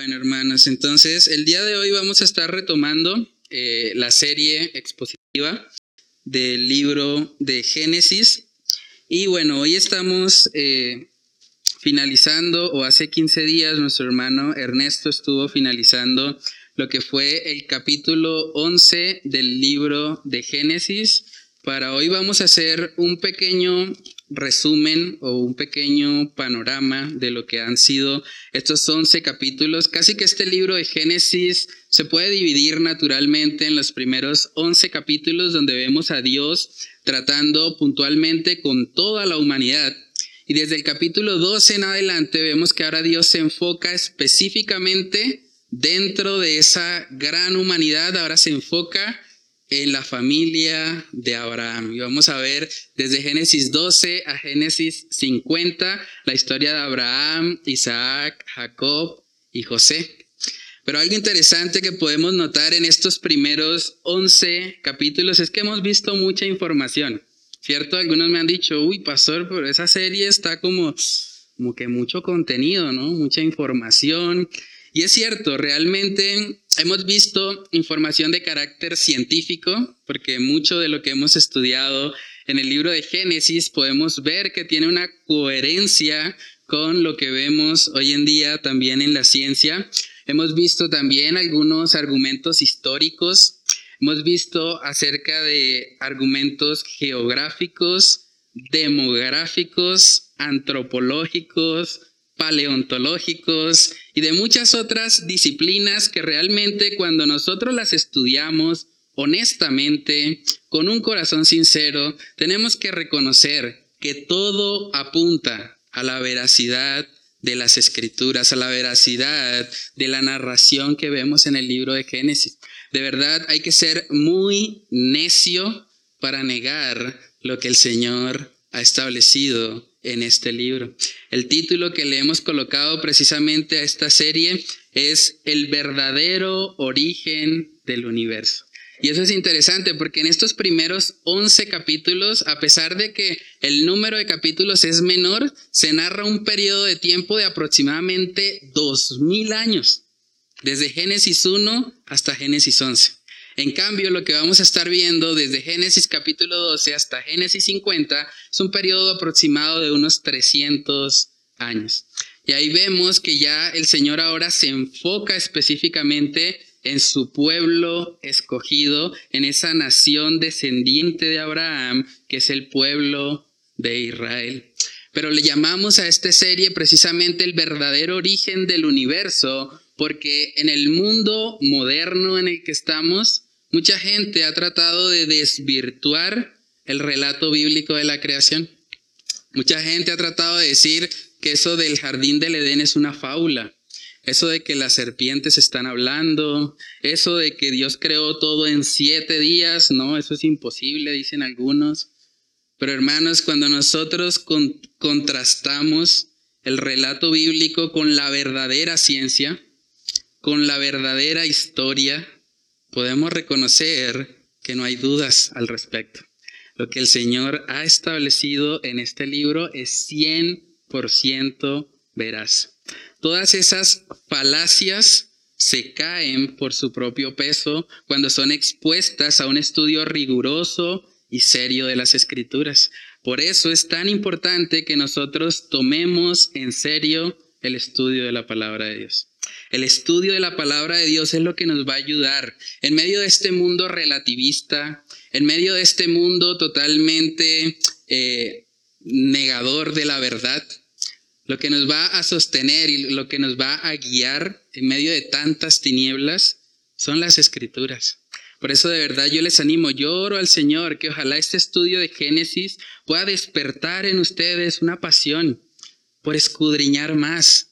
Bueno, hermanos, entonces el día de hoy vamos a estar retomando eh, la serie expositiva del libro de Génesis. Y bueno, hoy estamos eh, finalizando, o hace 15 días nuestro hermano Ernesto estuvo finalizando lo que fue el capítulo 11 del libro de Génesis. Para hoy vamos a hacer un pequeño resumen o un pequeño panorama de lo que han sido estos 11 capítulos. Casi que este libro de Génesis se puede dividir naturalmente en los primeros 11 capítulos donde vemos a Dios tratando puntualmente con toda la humanidad. Y desde el capítulo 12 en adelante vemos que ahora Dios se enfoca específicamente dentro de esa gran humanidad, ahora se enfoca en la familia de Abraham. Y vamos a ver desde Génesis 12 a Génesis 50 la historia de Abraham, Isaac, Jacob y José. Pero algo interesante que podemos notar en estos primeros 11 capítulos es que hemos visto mucha información, ¿cierto? Algunos me han dicho, uy, pastor, pero esa serie está como, como que mucho contenido, ¿no? Mucha información. Y es cierto, realmente hemos visto información de carácter científico, porque mucho de lo que hemos estudiado en el libro de Génesis podemos ver que tiene una coherencia con lo que vemos hoy en día también en la ciencia. Hemos visto también algunos argumentos históricos, hemos visto acerca de argumentos geográficos, demográficos, antropológicos, paleontológicos y de muchas otras disciplinas que realmente cuando nosotros las estudiamos honestamente, con un corazón sincero, tenemos que reconocer que todo apunta a la veracidad de las escrituras, a la veracidad de la narración que vemos en el libro de Génesis. De verdad hay que ser muy necio para negar lo que el Señor ha establecido en este libro. El título que le hemos colocado precisamente a esta serie es El verdadero origen del universo. Y eso es interesante porque en estos primeros 11 capítulos, a pesar de que el número de capítulos es menor, se narra un periodo de tiempo de aproximadamente 2000 años, desde Génesis 1 hasta Génesis 11. En cambio, lo que vamos a estar viendo desde Génesis capítulo 12 hasta Génesis 50 es un periodo aproximado de unos 300 años. Y ahí vemos que ya el Señor ahora se enfoca específicamente en su pueblo escogido, en esa nación descendiente de Abraham, que es el pueblo de Israel. Pero le llamamos a esta serie precisamente el verdadero origen del universo, porque en el mundo moderno en el que estamos, mucha gente ha tratado de desvirtuar el relato bíblico de la creación. Mucha gente ha tratado de decir que eso del jardín del Edén es una fábula. Eso de que las serpientes están hablando, eso de que Dios creó todo en siete días, no, eso es imposible, dicen algunos. Pero hermanos, cuando nosotros contrastamos el relato bíblico con la verdadera ciencia, con la verdadera historia, podemos reconocer que no hay dudas al respecto. Lo que el Señor ha establecido en este libro es 100% veraz. Todas esas falacias se caen por su propio peso cuando son expuestas a un estudio riguroso y serio de las escrituras. Por eso es tan importante que nosotros tomemos en serio el estudio de la palabra de Dios. El estudio de la palabra de Dios es lo que nos va a ayudar en medio de este mundo relativista, en medio de este mundo totalmente eh, negador de la verdad. Lo que nos va a sostener y lo que nos va a guiar en medio de tantas tinieblas son las escrituras. Por eso de verdad yo les animo, yo oro al Señor que ojalá este estudio de Génesis pueda despertar en ustedes una pasión por escudriñar más,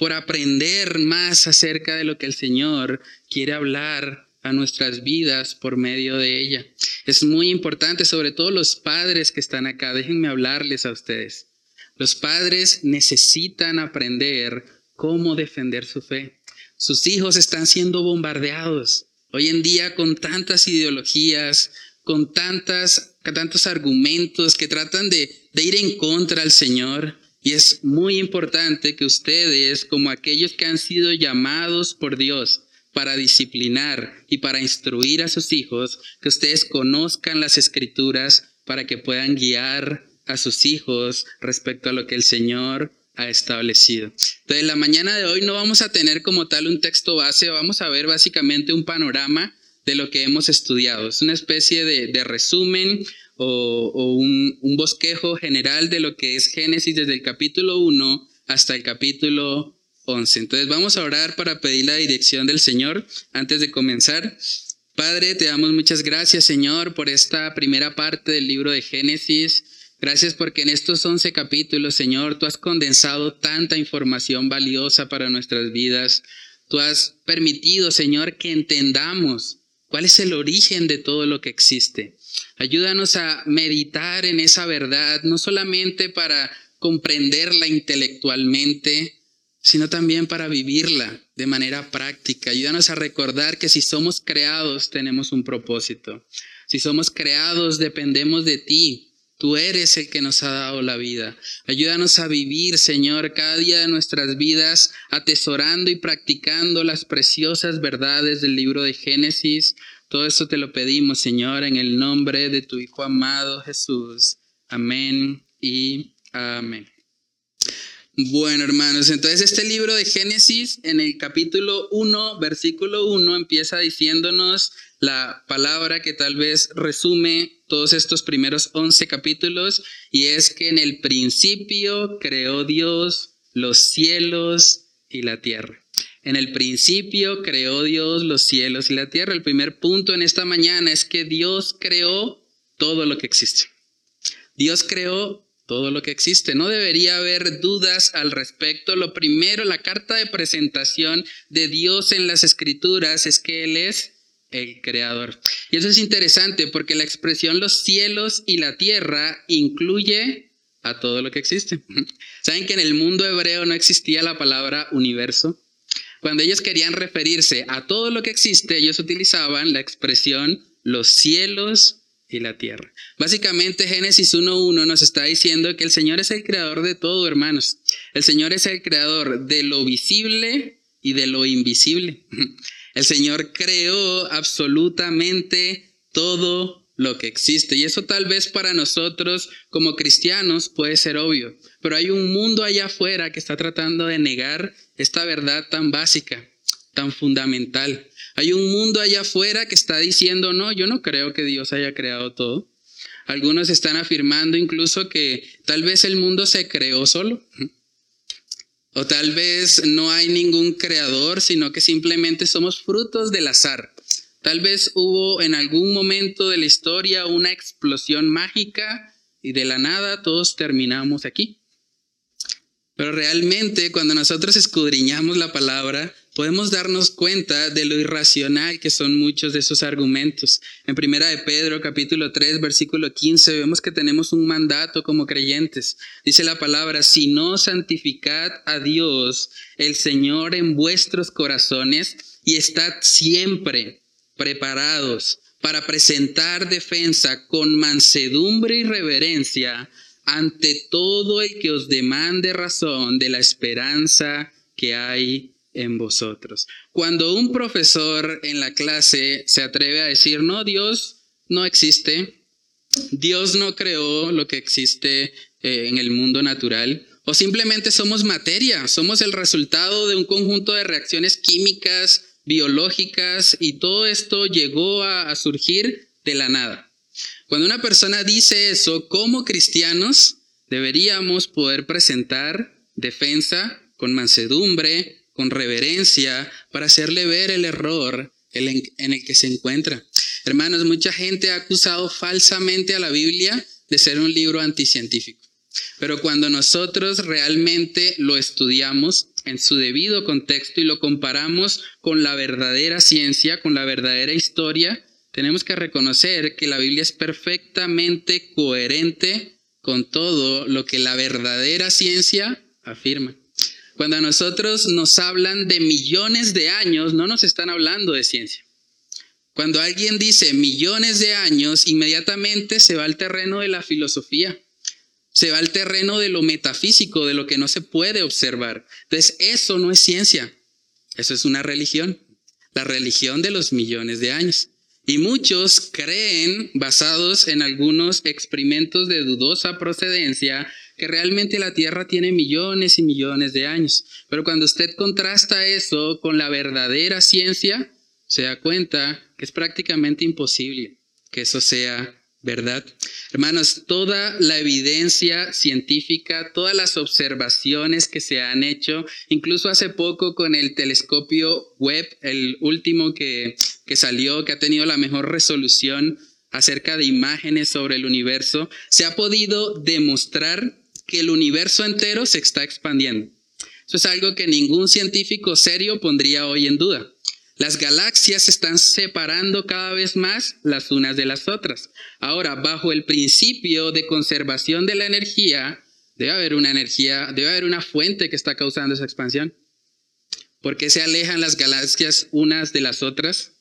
por aprender más acerca de lo que el Señor quiere hablar a nuestras vidas por medio de ella. Es muy importante, sobre todo los padres que están acá, déjenme hablarles a ustedes. Los padres necesitan aprender cómo defender su fe. Sus hijos están siendo bombardeados hoy en día con tantas ideologías, con tantas, tantos argumentos que tratan de, de ir en contra del Señor Y es muy importante que ustedes, como aquellos que han sido llamados por Dios para disciplinar y para instruir a sus hijos, que ustedes conozcan las escrituras para que puedan guiar a sus hijos respecto a lo que el Señor ha establecido. Entonces, la mañana de hoy no vamos a tener como tal un texto base, vamos a ver básicamente un panorama de lo que hemos estudiado. Es una especie de, resumen o, un, un, bosquejo general de lo que es Génesis desde el capítulo 1 hasta el capítulo 11. Entonces vamos a orar para pedir la dirección del Señor antes de comenzar. Padre, te damos muchas gracias, Señor, por esta primera parte del libro de Génesis. Gracias porque en estos 11 capítulos, Señor, tú has condensado tanta información valiosa para nuestras vidas. Tú has permitido, Señor, que entendamos ¿Cuál es el origen de todo lo que existe? Ayúdanos a meditar en esa verdad, no solamente para comprenderla intelectualmente, sino también para vivirla de manera práctica. Ayúdanos a recordar que si somos creados tenemos un propósito. Si somos creados dependemos de ti. Tú eres el que nos ha dado la vida. Ayúdanos a vivir, Señor, cada día de nuestras vidas, atesorando y practicando las preciosas verdades del libro de Génesis. Todo eso te lo pedimos, Señor, en el nombre de tu Hijo amado Jesús. Amén y amén. Bueno, hermanos, entonces este libro de Génesis, en el capítulo 1, versículo 1, empieza diciéndonos la palabra que tal vez resume todos estos primeros 11 capítulos, y es que en el principio creó Dios los cielos y la tierra. En el principio creó Dios los cielos y la tierra. El primer punto en esta mañana es que Dios creó todo lo que existe. Dios creó todo lo que existe. No debería haber dudas al respecto. Lo primero, la carta de presentación de Dios en las escrituras es que Él es el creador. Y eso es interesante porque la expresión los cielos y la tierra incluye a todo lo que existe. ¿Saben que en el mundo hebreo no existía la palabra universo? Cuando ellos querían referirse a todo lo que existe, ellos utilizaban la expresión los cielos y la tierra. Básicamente Génesis 1.1 nos está diciendo que el Señor es el creador de todo, hermanos. El Señor es el creador de lo visible y de lo invisible. El Señor creó absolutamente todo lo que existe. Y eso tal vez para nosotros como cristianos puede ser obvio. Pero hay un mundo allá afuera que está tratando de negar esta verdad tan básica, tan fundamental. Hay un mundo allá afuera que está diciendo, no, yo no creo que Dios haya creado todo. Algunos están afirmando incluso que tal vez el mundo se creó solo. O tal vez no hay ningún creador, sino que simplemente somos frutos del azar. Tal vez hubo en algún momento de la historia una explosión mágica y de la nada todos terminamos aquí. Pero realmente cuando nosotros escudriñamos la palabra, podemos darnos cuenta de lo irracional que son muchos de esos argumentos. En Primera de Pedro, capítulo 3, versículo 15, vemos que tenemos un mandato como creyentes. Dice la palabra, si no santificad a Dios, el Señor en vuestros corazones, y estad siempre preparados para presentar defensa con mansedumbre y reverencia ante todo el que os demande razón de la esperanza que hay en vosotros. Cuando un profesor en la clase se atreve a decir, no, Dios no existe, Dios no creó lo que existe eh, en el mundo natural, o simplemente somos materia, somos el resultado de un conjunto de reacciones químicas, biológicas, y todo esto llegó a surgir de la nada. Cuando una persona dice eso, como cristianos deberíamos poder presentar defensa con mansedumbre, con reverencia, para hacerle ver el error en el que se encuentra. Hermanos, mucha gente ha acusado falsamente a la Biblia de ser un libro anticientífico. Pero cuando nosotros realmente lo estudiamos en su debido contexto y lo comparamos con la verdadera ciencia, con la verdadera historia, tenemos que reconocer que la Biblia es perfectamente coherente con todo lo que la verdadera ciencia afirma. Cuando a nosotros nos hablan de millones de años, no nos están hablando de ciencia. Cuando alguien dice millones de años, inmediatamente se va al terreno de la filosofía. Se va al terreno de lo metafísico, de lo que no se puede observar. Entonces, eso no es ciencia. Eso es una religión. La religión de los millones de años. Y muchos creen, basados en algunos experimentos de dudosa procedencia, que realmente la Tierra tiene millones y millones de años. Pero cuando usted contrasta eso con la verdadera ciencia, se da cuenta que es prácticamente imposible que eso sea verdad. Hermanos, toda la evidencia científica, todas las observaciones que se han hecho, incluso hace poco con el telescopio Webb, el último que, que salió, que ha tenido la mejor resolución acerca de imágenes sobre el universo, se ha podido demostrar que el universo entero se está expandiendo. Eso es algo que ningún científico serio pondría hoy en duda. Las galaxias se están separando cada vez más las unas de las otras. Ahora, bajo el principio de conservación de la energía, debe haber una energía, debe haber una fuente que está causando esa expansión. ¿Por qué se alejan las galaxias unas de las otras?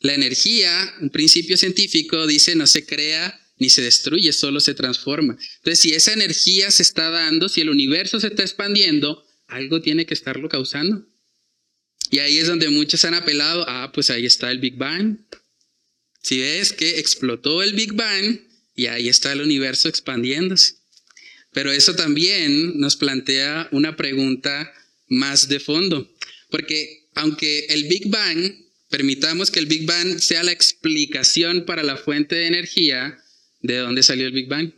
La energía, un principio científico, dice no se crea ni se destruye, solo se transforma. Entonces, si esa energía se está dando, si el universo se está expandiendo, algo tiene que estarlo causando. Y ahí es donde muchos han apelado, ah, pues ahí está el Big Bang. Si ves que explotó el Big Bang y ahí está el universo expandiéndose. Pero eso también nos plantea una pregunta más de fondo, porque aunque el Big Bang, permitamos que el Big Bang sea la explicación para la fuente de energía, ¿de dónde salió el Big Bang?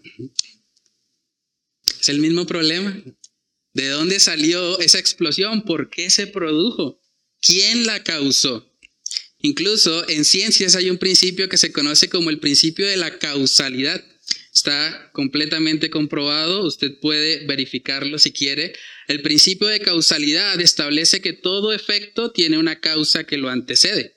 Es el mismo problema. ¿De dónde salió esa explosión? ¿Por qué se produjo? ¿Quién la causó? Incluso en ciencias hay un principio que se conoce como el principio de la causalidad. Está completamente comprobado, usted puede verificarlo si quiere. El principio de causalidad establece que todo efecto tiene una causa que lo antecede.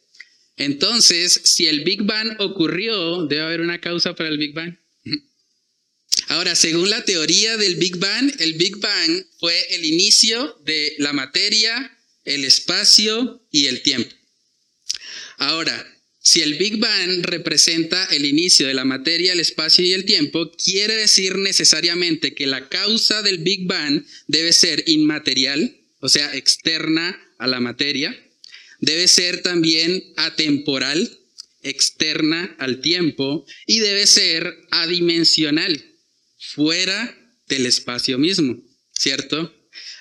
Entonces, si el Big Bang ocurrió, debe haber una causa para el Big Bang. Ahora, según la teoría del Big Bang, el Big Bang fue el inicio de la materia, el espacio y el tiempo. Ahora, si el Big Bang representa el inicio de la materia, el espacio y el tiempo, quiere decir necesariamente que la causa del Big Bang debe ser inmaterial, o sea, externa a la materia, debe ser también atemporal, externa al tiempo, y debe ser adimensional, fuera del espacio mismo, ¿cierto?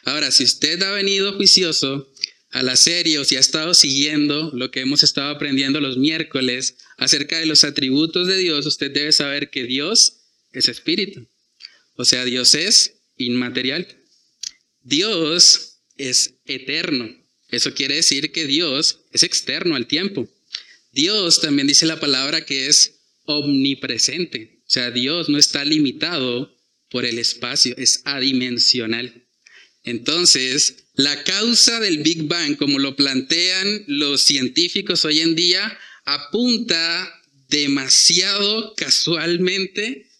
Ahora, si usted ha venido juicioso a la serie o si ha estado siguiendo lo que hemos estado aprendiendo los miércoles acerca de los atributos de Dios, usted debe saber que Dios es espíritu. O sea, Dios es inmaterial. Dios es eterno. Eso quiere decir que Dios es externo al tiempo. Dios también dice la palabra que es omnipresente. O sea, Dios no está limitado por el espacio, es adimensional. Entonces, la causa del Big Bang, como lo plantean los científicos hoy en día, apunta demasiado casualmente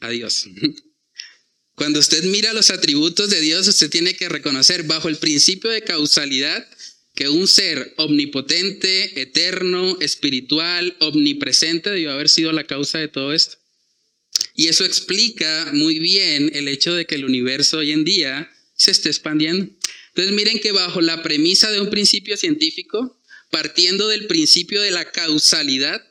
a Dios. Cuando usted mira los atributos de Dios, usted tiene que reconocer bajo el principio de causalidad que un ser omnipotente, eterno, espiritual, omnipresente debió haber sido la causa de todo esto. Y eso explica muy bien el hecho de que el universo hoy en día se está expandiendo. Entonces miren que bajo la premisa de un principio científico, partiendo del principio de la causalidad,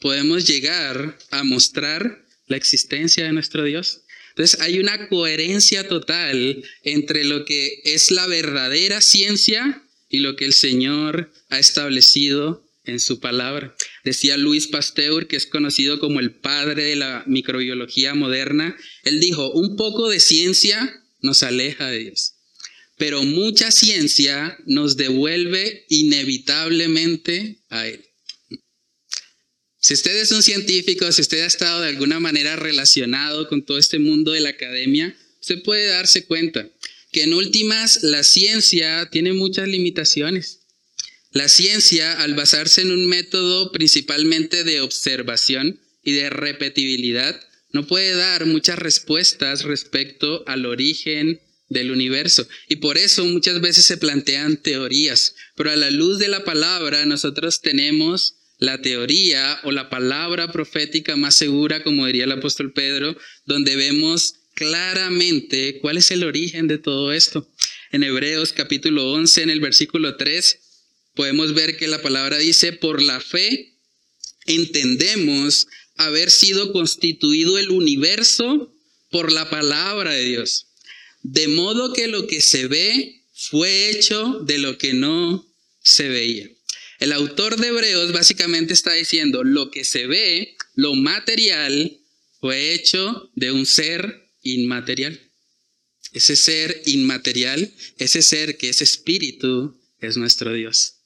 podemos llegar a mostrar la existencia de nuestro Dios. Entonces hay una coherencia total entre lo que es la verdadera ciencia y lo que el Señor ha establecido en su palabra. Decía Luis Pasteur, que es conocido como el padre de la microbiología moderna, él dijo, un poco de ciencia nos aleja de Dios. Pero mucha ciencia nos devuelve inevitablemente a Él. Si usted es un científico, si usted ha estado de alguna manera relacionado con todo este mundo de la academia, usted puede darse cuenta que en últimas la ciencia tiene muchas limitaciones. La ciencia, al basarse en un método principalmente de observación y de repetibilidad, no puede dar muchas respuestas respecto al origen del universo. Y por eso muchas veces se plantean teorías. Pero a la luz de la palabra nosotros tenemos la teoría o la palabra profética más segura, como diría el apóstol Pedro, donde vemos claramente cuál es el origen de todo esto. En Hebreos capítulo 11, en el versículo 3, podemos ver que la palabra dice, por la fe entendemos haber sido constituido el universo por la palabra de Dios. De modo que lo que se ve fue hecho de lo que no se veía. El autor de Hebreos básicamente está diciendo, lo que se ve, lo material, fue hecho de un ser inmaterial. Ese ser inmaterial, ese ser que es espíritu, es nuestro Dios.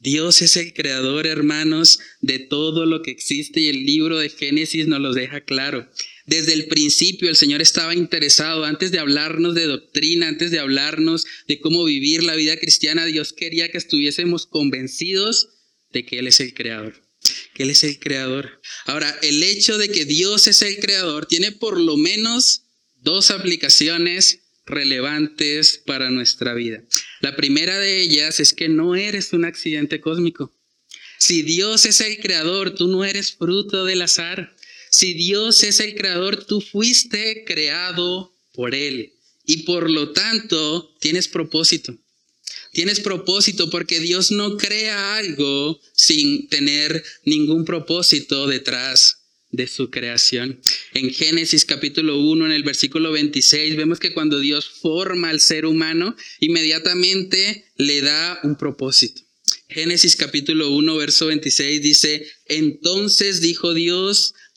Dios es el creador, hermanos, de todo lo que existe y el libro de Génesis nos lo deja claro. Desde el principio el Señor estaba interesado, antes de hablarnos de doctrina, antes de hablarnos de cómo vivir la vida cristiana, Dios quería que estuviésemos convencidos de que Él es el creador, que Él es el creador. Ahora, el hecho de que Dios es el creador tiene por lo menos dos aplicaciones relevantes para nuestra vida. La primera de ellas es que no eres un accidente cósmico. Si Dios es el creador, tú no eres fruto del azar. Si Dios es el creador, tú fuiste creado por Él y por lo tanto tienes propósito. Tienes propósito porque Dios no crea algo sin tener ningún propósito detrás de su creación. En Génesis capítulo 1, en el versículo 26, vemos que cuando Dios forma al ser humano, inmediatamente le da un propósito. Génesis capítulo 1, verso 26 dice, entonces dijo Dios,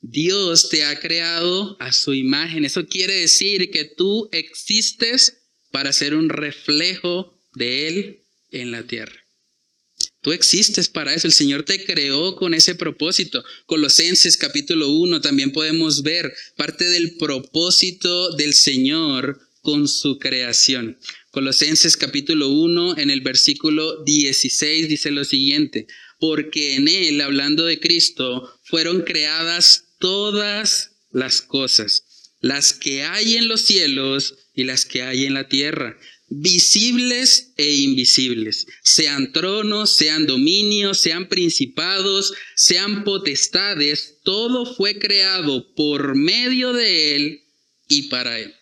Dios te ha creado a su imagen. Eso quiere decir que tú existes para ser un reflejo de Él en la tierra. Tú existes para eso, el Señor te creó con ese propósito. Colosenses capítulo 1 también podemos ver parte del propósito del Señor con su creación. Colosenses capítulo 1 en el versículo 16 dice lo siguiente, porque en Él, hablando de Cristo, fueron creadas todas las cosas, las que hay en los cielos y las que hay en la tierra visibles e invisibles, sean tronos, sean dominios, sean principados, sean potestades, todo fue creado por medio de Él y para Él.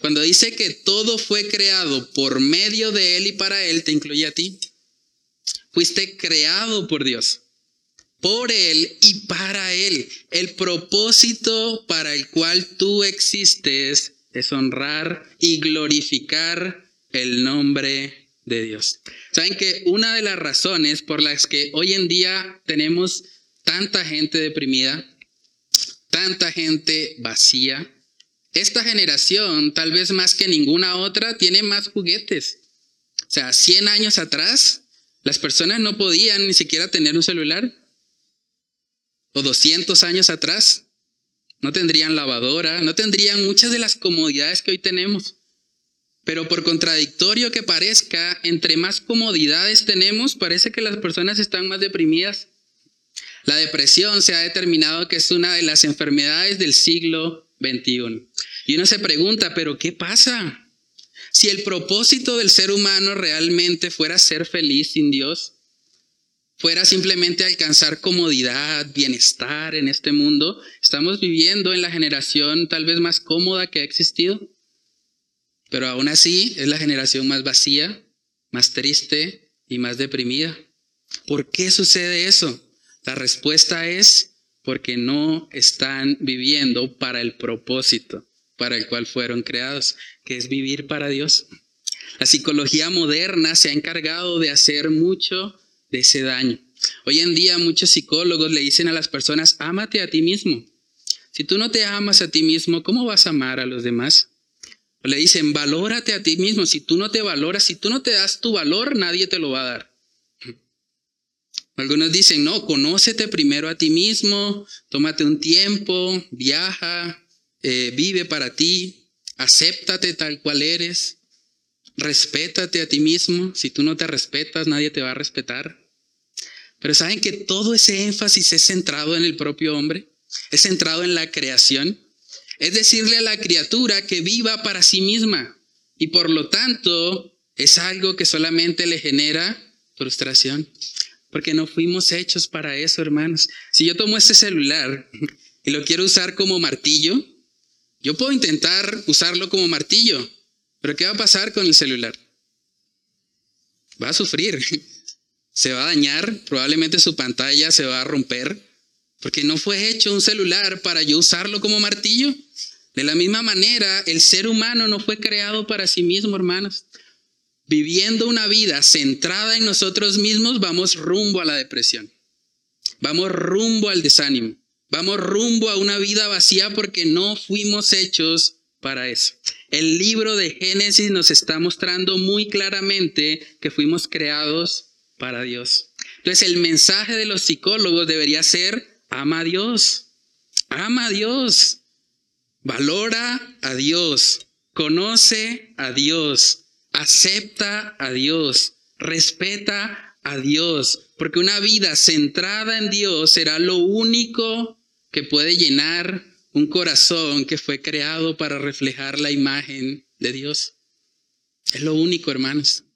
Cuando dice que todo fue creado por medio de Él y para Él, te incluye a ti. Fuiste creado por Dios, por Él y para Él. El propósito para el cual tú existes es honrar y glorificar el nombre de Dios. Saben que una de las razones por las que hoy en día tenemos tanta gente deprimida, tanta gente vacía, esta generación, tal vez más que ninguna otra, tiene más juguetes. O sea, 100 años atrás, las personas no podían ni siquiera tener un celular. O 200 años atrás, no tendrían lavadora, no tendrían muchas de las comodidades que hoy tenemos. Pero por contradictorio que parezca, entre más comodidades tenemos, parece que las personas están más deprimidas. La depresión se ha determinado que es una de las enfermedades del siglo XXI. Y uno se pregunta, ¿pero qué pasa? Si el propósito del ser humano realmente fuera ser feliz sin Dios, fuera simplemente alcanzar comodidad, bienestar en este mundo, estamos viviendo en la generación tal vez más cómoda que ha existido, pero aún así es la generación más vacía, más triste y más deprimida. ¿Por qué sucede eso? La respuesta es porque no están viviendo para el propósito para el cual fueron creados, que es vivir para Dios. La psicología moderna se ha encargado de hacer mucho de ese daño. Hoy en día muchos psicólogos le dicen a las personas, ámate a ti mismo. Si tú no te amas a ti mismo, ¿cómo vas a amar a los demás? O le dicen, valórate a ti mismo. Si tú no te valoras, si tú no te das tu valor, nadie te lo va a dar. Algunos dicen, no, conócete primero a ti mismo, tómate un tiempo, viaja, eh, vive para ti, acéptate tal cual eres. Respétate a ti mismo. Si tú no te respetas, nadie te va a respetar. Pero saben que todo ese énfasis es centrado en el propio hombre, es centrado en la creación. Es decirle a la criatura que viva para sí misma y por lo tanto es algo que solamente le genera frustración. Porque no fuimos hechos para eso, hermanos. Si yo tomo este celular y lo quiero usar como martillo, yo puedo intentar usarlo como martillo, pero ¿qué va a pasar con el celular? Va a sufrir, se va a dañar, probablemente su pantalla se va a romper, porque no fue hecho un celular para yo usarlo como martillo. De la misma manera, el ser humano no fue creado para sí mismo, hermanos. Viviendo una vida centrada en nosotros mismos, vamos rumbo a la depresión. Vamos rumbo al desánimo. Vamos rumbo a una vida vacía porque no fuimos hechos para eso. El libro de Génesis nos está mostrando muy claramente que fuimos creados para Dios. Entonces el mensaje de los psicólogos debería ser, ama a Dios, ama a Dios, valora a Dios, conoce a Dios, acepta a Dios, respeta a Dios, porque una vida centrada en Dios será lo único que puede llenar un corazón que fue creado para reflejar la imagen de Dios. Es lo único, hermanos.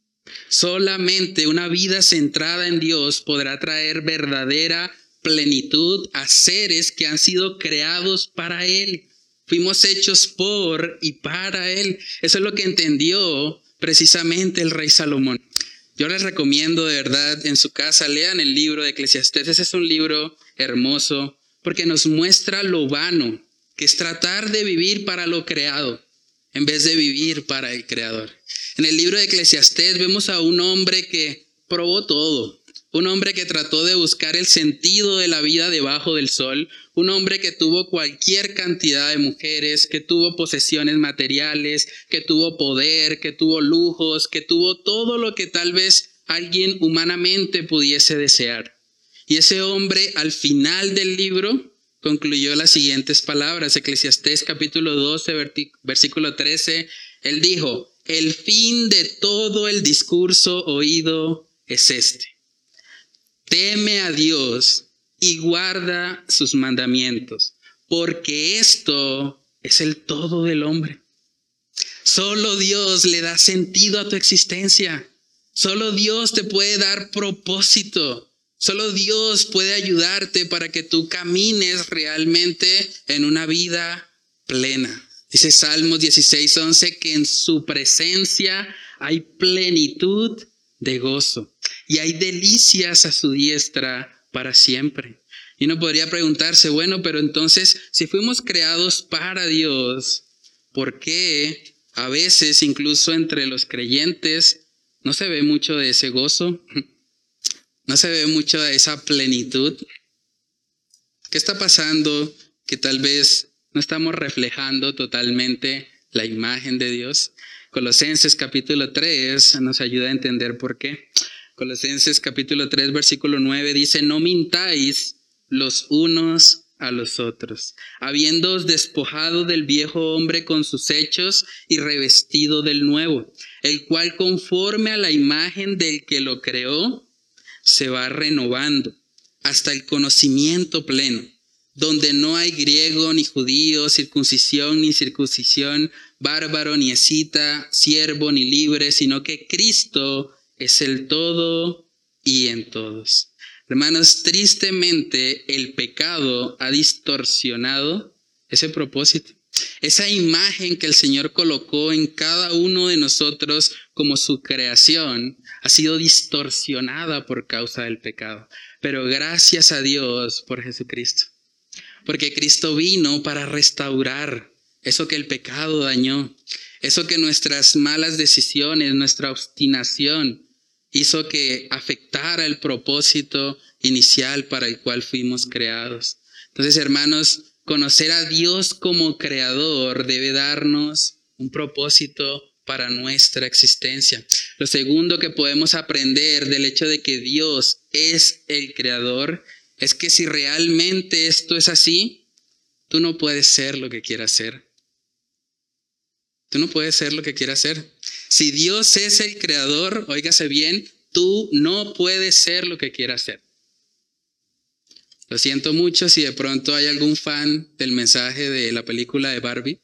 Solamente una vida centrada en Dios podrá traer verdadera plenitud a seres que han sido creados para Él. Fuimos hechos por y para Él. Eso es lo que entendió precisamente el rey Salomón. Yo les recomiendo de verdad en su casa, lean el libro de Eclesiastés. Ese es un libro hermoso porque nos muestra lo vano, que es tratar de vivir para lo creado, en vez de vivir para el creador. En el libro de Eclesiastés vemos a un hombre que probó todo, un hombre que trató de buscar el sentido de la vida debajo del sol, un hombre que tuvo cualquier cantidad de mujeres, que tuvo posesiones materiales, que tuvo poder, que tuvo lujos, que tuvo todo lo que tal vez alguien humanamente pudiese desear. Y ese hombre al final del libro concluyó las siguientes palabras, Eclesiastés capítulo 12, versículo 13, él dijo, el fin de todo el discurso oído es este. Teme a Dios y guarda sus mandamientos, porque esto es el todo del hombre. Solo Dios le da sentido a tu existencia. Solo Dios te puede dar propósito. Solo Dios puede ayudarte para que tú camines realmente en una vida plena. Dice Salmos 16, 11 que en su presencia hay plenitud de gozo y hay delicias a su diestra para siempre. Y uno podría preguntarse, bueno, pero entonces si fuimos creados para Dios, ¿por qué a veces incluso entre los creyentes no se ve mucho de ese gozo? No se ve mucho de esa plenitud. ¿Qué está pasando que tal vez no estamos reflejando totalmente la imagen de Dios? Colosenses capítulo 3 nos ayuda a entender por qué. Colosenses capítulo 3 versículo 9 dice, no mintáis los unos a los otros, habiéndoos despojado del viejo hombre con sus hechos y revestido del nuevo, el cual conforme a la imagen del que lo creó, se va renovando hasta el conocimiento pleno, donde no hay griego ni judío, circuncisión ni circuncisión, bárbaro ni escita, siervo ni libre, sino que Cristo es el todo y en todos. Hermanos, tristemente el pecado ha distorsionado ese propósito. Esa imagen que el Señor colocó en cada uno de nosotros como su creación ha sido distorsionada por causa del pecado. Pero gracias a Dios por Jesucristo. Porque Cristo vino para restaurar eso que el pecado dañó, eso que nuestras malas decisiones, nuestra obstinación hizo que afectara el propósito inicial para el cual fuimos creados. Entonces, hermanos, conocer a Dios como creador debe darnos un propósito para nuestra existencia. Lo segundo que podemos aprender del hecho de que Dios es el creador es que si realmente esto es así, tú no puedes ser lo que quieras ser. Tú no puedes ser lo que quieras ser. Si Dios es el creador, óigase bien, tú no puedes ser lo que quieras ser. Lo siento mucho si de pronto hay algún fan del mensaje de la película de Barbie,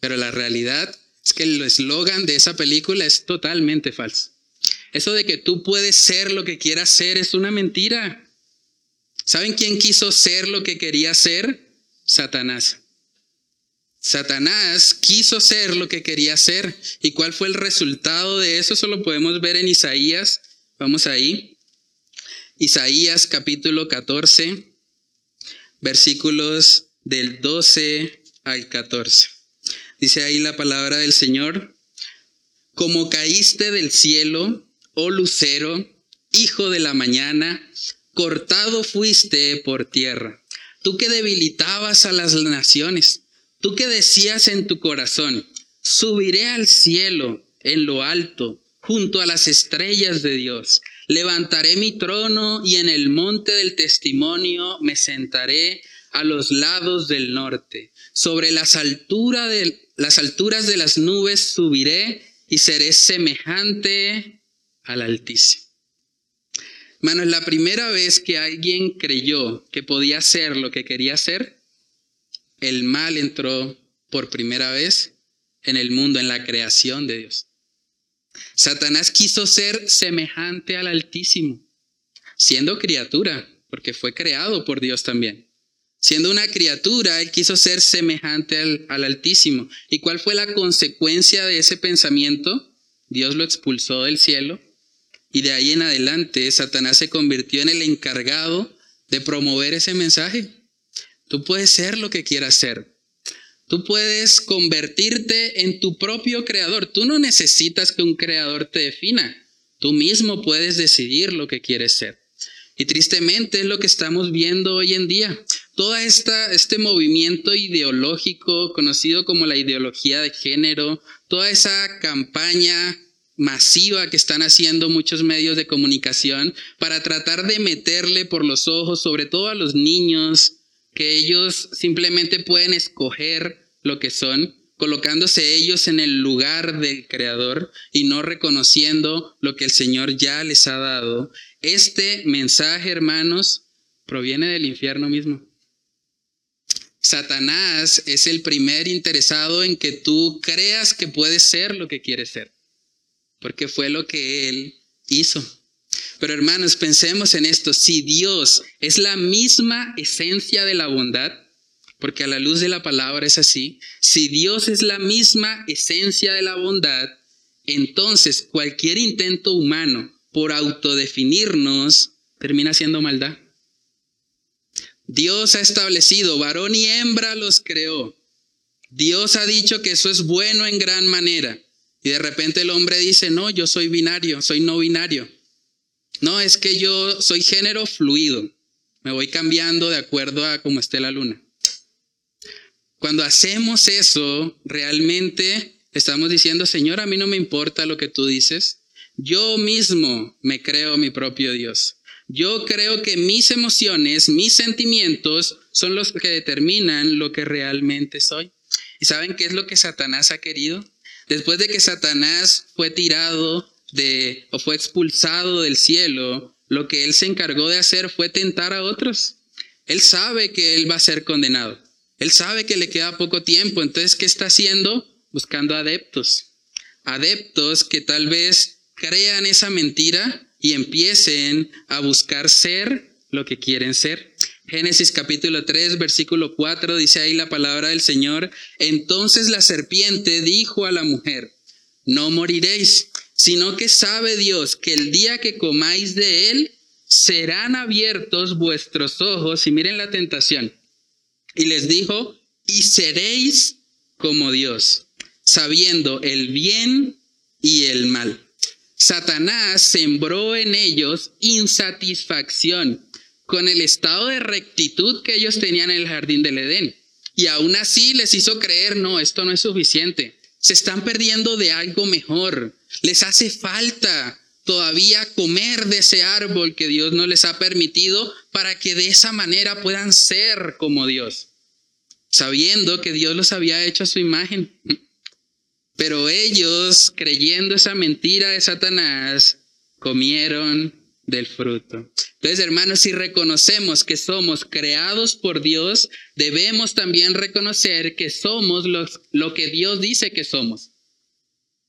pero la realidad es que el eslogan de esa película es totalmente falso. Eso de que tú puedes ser lo que quieras ser es una mentira. ¿Saben quién quiso ser lo que quería ser? Satanás. Satanás quiso ser lo que quería ser. ¿Y cuál fue el resultado de eso? Eso lo podemos ver en Isaías. Vamos ahí. Isaías capítulo 14, versículos del 12 al 14. Dice ahí la palabra del Señor. Como caíste del cielo, oh lucero, hijo de la mañana, cortado fuiste por tierra. Tú que debilitabas a las naciones Tú que decías en tu corazón, subiré al cielo en lo alto, junto a las estrellas de Dios. Levantaré mi trono y en el monte del testimonio me sentaré a los lados del norte. Sobre las, las alturas de las nubes subiré y seré semejante al Altísimo. Hermanos, la primera vez que alguien creyó que podía hacer lo que quería hacer el mal entró por primera vez en el mundo, en la creación de Dios. Satanás quiso ser semejante al Altísimo, siendo criatura, porque fue creado por Dios también. Siendo una criatura, él quiso ser semejante al, al, Altísimo. ¿Y cuál fue la consecuencia de ese pensamiento? Dios lo expulsó del cielo y de ahí en adelante Satanás se convirtió en el encargado de promover ese mensaje. Tú puedes ser lo que quieras ser. Tú puedes convertirte en tu propio creador. Tú no necesitas que un creador te defina. Tú mismo puedes decidir lo que quieres ser. Y tristemente es lo que estamos viendo hoy en día. Todo este movimiento ideológico conocido como la ideología de género, toda esa campaña masiva que están haciendo muchos medios de comunicación para tratar de meterle por los ojos, sobre todo a los niños, que ellos simplemente pueden escoger lo que son, colocándose ellos en el lugar del Creador y no reconociendo lo que el Señor ya les ha dado. Este mensaje, hermanos, proviene del infierno mismo. Satanás es el primer interesado en que tú creas que puedes ser lo que quieres ser, porque fue lo que él hizo. Pero hermanos, pensemos en esto. Si Dios es la misma esencia de la bondad, porque a la luz de la palabra es así, si Dios es la misma esencia de la bondad, entonces cualquier intento humano por autodefinirnos termina siendo maldad. Dios ha establecido, varón y hembra los creó. Dios ha dicho que eso es bueno en gran manera. Y de repente el hombre dice, no, yo soy binario, soy no binario. No, es que yo soy género fluido. Me voy cambiando de acuerdo a cómo esté la luna. Cuando hacemos eso, realmente estamos diciendo, Señor, a mí no me importa lo que tú dices. Yo mismo me creo mi propio Dios. Yo creo que mis emociones, mis sentimientos son los que determinan lo que realmente soy. ¿Y saben qué es lo que Satanás ha querido? Después de que Satanás fue tirado de, o fue expulsado del cielo, lo que él se encargó de hacer fue tentar a otros. Él sabe que él va a ser condenado. Él sabe que le queda poco tiempo. Entonces, ¿qué está haciendo? Buscando adeptos. Adeptos que tal vez crean esa mentira y empiecen a buscar ser lo que quieren ser. Génesis capítulo 3, versículo 4 dice ahí la palabra del Señor. Entonces la serpiente dijo a la mujer, no moriréis sino que sabe Dios que el día que comáis de él, serán abiertos vuestros ojos, y miren la tentación, y les dijo, y seréis como Dios, sabiendo el bien y el mal. Satanás sembró en ellos insatisfacción con el estado de rectitud que ellos tenían en el jardín del Edén. Y aún así les hizo creer, no, esto no es suficiente. Se están perdiendo de algo mejor. Les hace falta todavía comer de ese árbol que Dios no les ha permitido para que de esa manera puedan ser como Dios, sabiendo que Dios los había hecho a su imagen. Pero ellos, creyendo esa mentira de Satanás, comieron del fruto. Entonces, hermanos, si reconocemos que somos creados por Dios, debemos también reconocer que somos los, lo que Dios dice que somos.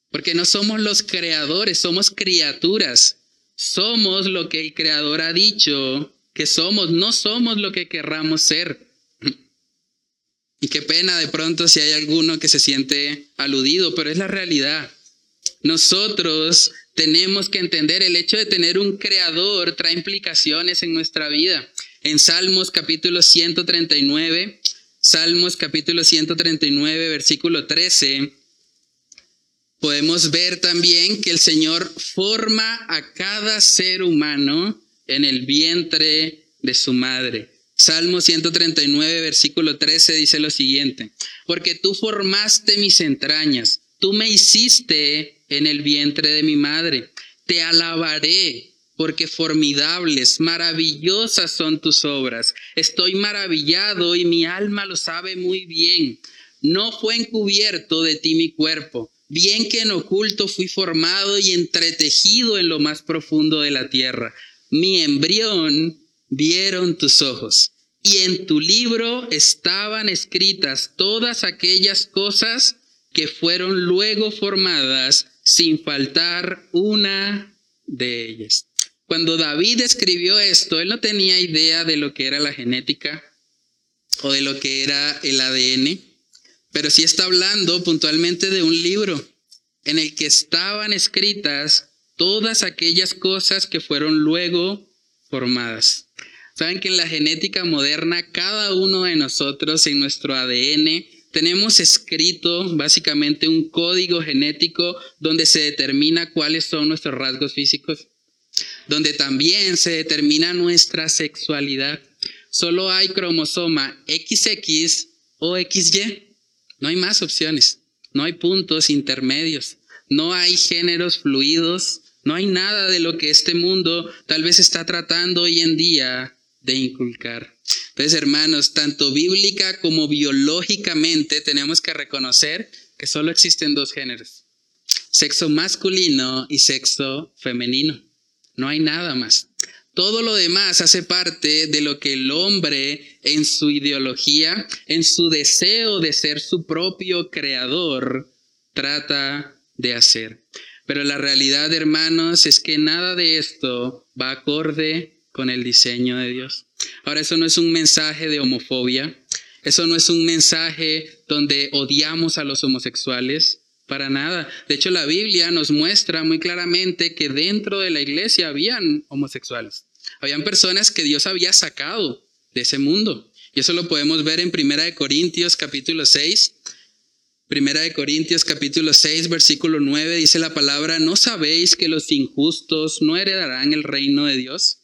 Porque no somos los creadores, somos criaturas. Somos lo que el Creador ha dicho que somos, no somos lo que querramos ser. Y qué pena de pronto si hay alguno que se siente aludido, pero es la realidad. Nosotros tenemos que entender el hecho de tener un creador trae implicaciones en nuestra vida. En Salmos capítulo 139, Salmos capítulo 139, versículo 13, podemos ver también que el Señor forma a cada ser humano en el vientre de su madre. Salmo 139, versículo 13 dice lo siguiente, porque tú formaste mis entrañas, tú me hiciste en el vientre de mi madre, te alabaré porque formidables, maravillosas son tus obras. Estoy maravillado y mi alma lo sabe muy bien. No fue encubierto de ti mi cuerpo, bien que en oculto fui formado y entretejido en lo más profundo de la tierra. Mi embrión vieron tus ojos. Y en tu libro estaban escritas todas aquellas cosas que fueron luego formadas sin faltar una de ellas. Cuando David escribió esto, él no tenía idea de lo que era la genética o de lo que era el ADN, pero sí está hablando puntualmente de un libro en el que estaban escritas todas aquellas cosas que fueron luego formadas. Saben que en la genética moderna, cada uno de nosotros en nuestro ADN tenemos escrito básicamente un código genético donde se determina cuáles son nuestros rasgos físicos, donde también se determina nuestra sexualidad. Solo hay cromosoma XX o XY, no hay más opciones, no hay puntos intermedios, no hay géneros fluidos, no hay nada de lo que este mundo tal vez está tratando hoy en día de inculcar. Entonces, hermanos, tanto bíblica como biológicamente tenemos que reconocer que solo existen dos géneros, sexo masculino y sexo femenino. No hay nada más. Todo lo demás hace parte de lo que el hombre en su ideología, en su deseo de ser su propio creador, trata de hacer. Pero la realidad, hermanos, es que nada de esto va acorde con el diseño de Dios. Ahora, eso no es un mensaje de homofobia, eso no es un mensaje donde odiamos a los homosexuales, para nada. De hecho, la Biblia nos muestra muy claramente que dentro de la iglesia habían homosexuales, habían personas que Dios había sacado de ese mundo. Y eso lo podemos ver en Primera de Corintios capítulo 6. Primera de Corintios capítulo 6 versículo 9 dice la palabra, ¿no sabéis que los injustos no heredarán el reino de Dios?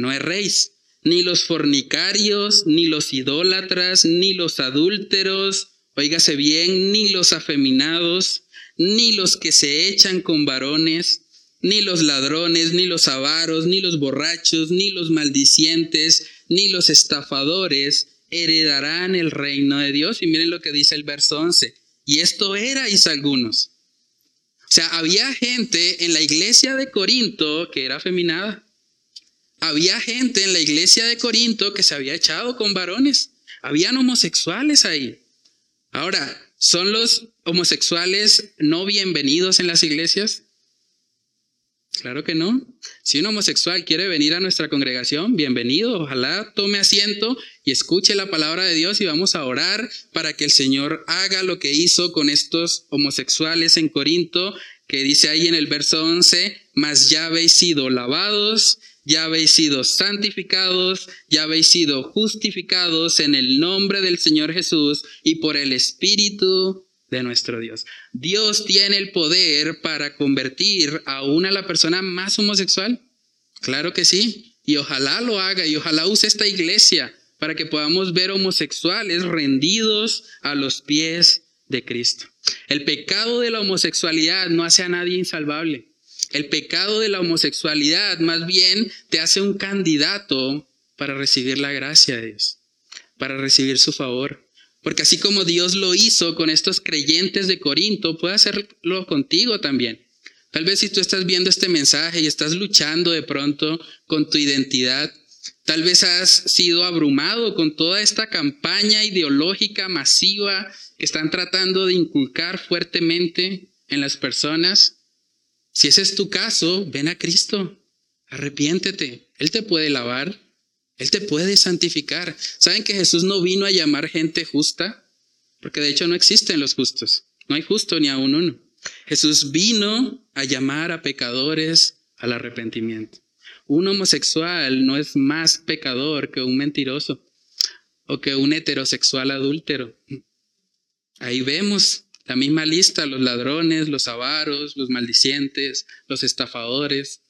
no erréis, ni los fornicarios, ni los idólatras, ni los adúlteros, oígase bien, ni los afeminados, ni los que se echan con varones, ni los ladrones, ni los avaros, ni los borrachos, ni los maldicientes, ni los estafadores heredarán el reino de Dios. Y miren lo que dice el verso 11. Y esto erais algunos. O sea, había gente en la iglesia de Corinto que era afeminada había gente en la iglesia de Corinto que se había echado con varones. Habían homosexuales ahí. Ahora, ¿son los homosexuales no bienvenidos en las iglesias? Claro que no. Si un homosexual quiere venir a nuestra congregación, bienvenido. Ojalá tome asiento y escuche la palabra de Dios y vamos a orar para que el Señor haga lo que hizo con estos homosexuales en Corinto, que dice ahí en el verso 11, mas ya habéis sido lavados, ya habéis sido santificados, ya habéis sido justificados en el nombre del Señor Jesús y por el Espíritu de nuestro Dios. Dios tiene el poder para convertir a una la persona más homosexual. Claro que sí. Y ojalá lo haga y ojalá use esta iglesia para que podamos ver homosexuales rendidos a los pies de Cristo. El pecado de la homosexualidad no hace a nadie insalvable. El pecado de la homosexualidad más bien te hace un candidato para recibir la gracia de Dios, para recibir su favor. Porque así como Dios lo hizo con estos creyentes de Corinto, puede hacerlo contigo también. Tal vez si tú estás viendo este mensaje y estás luchando de pronto con tu identidad, tal vez has sido abrumado con toda esta campaña ideológica masiva que están tratando de inculcar fuertemente en las personas. Si ese es tu caso, ven a Cristo, arrepiéntete, Él te puede lavar, Él te puede santificar. ¿Saben que Jesús no vino a llamar gente justa? Porque de hecho no existen los justos, no hay justo ni aún uno. Jesús vino a llamar a pecadores al arrepentimiento. Un homosexual no es más pecador que un mentiroso o que un heterosexual adúltero. Ahí vemos la misma lista, los ladrones, los avaros, los maldicientes, los estafadores.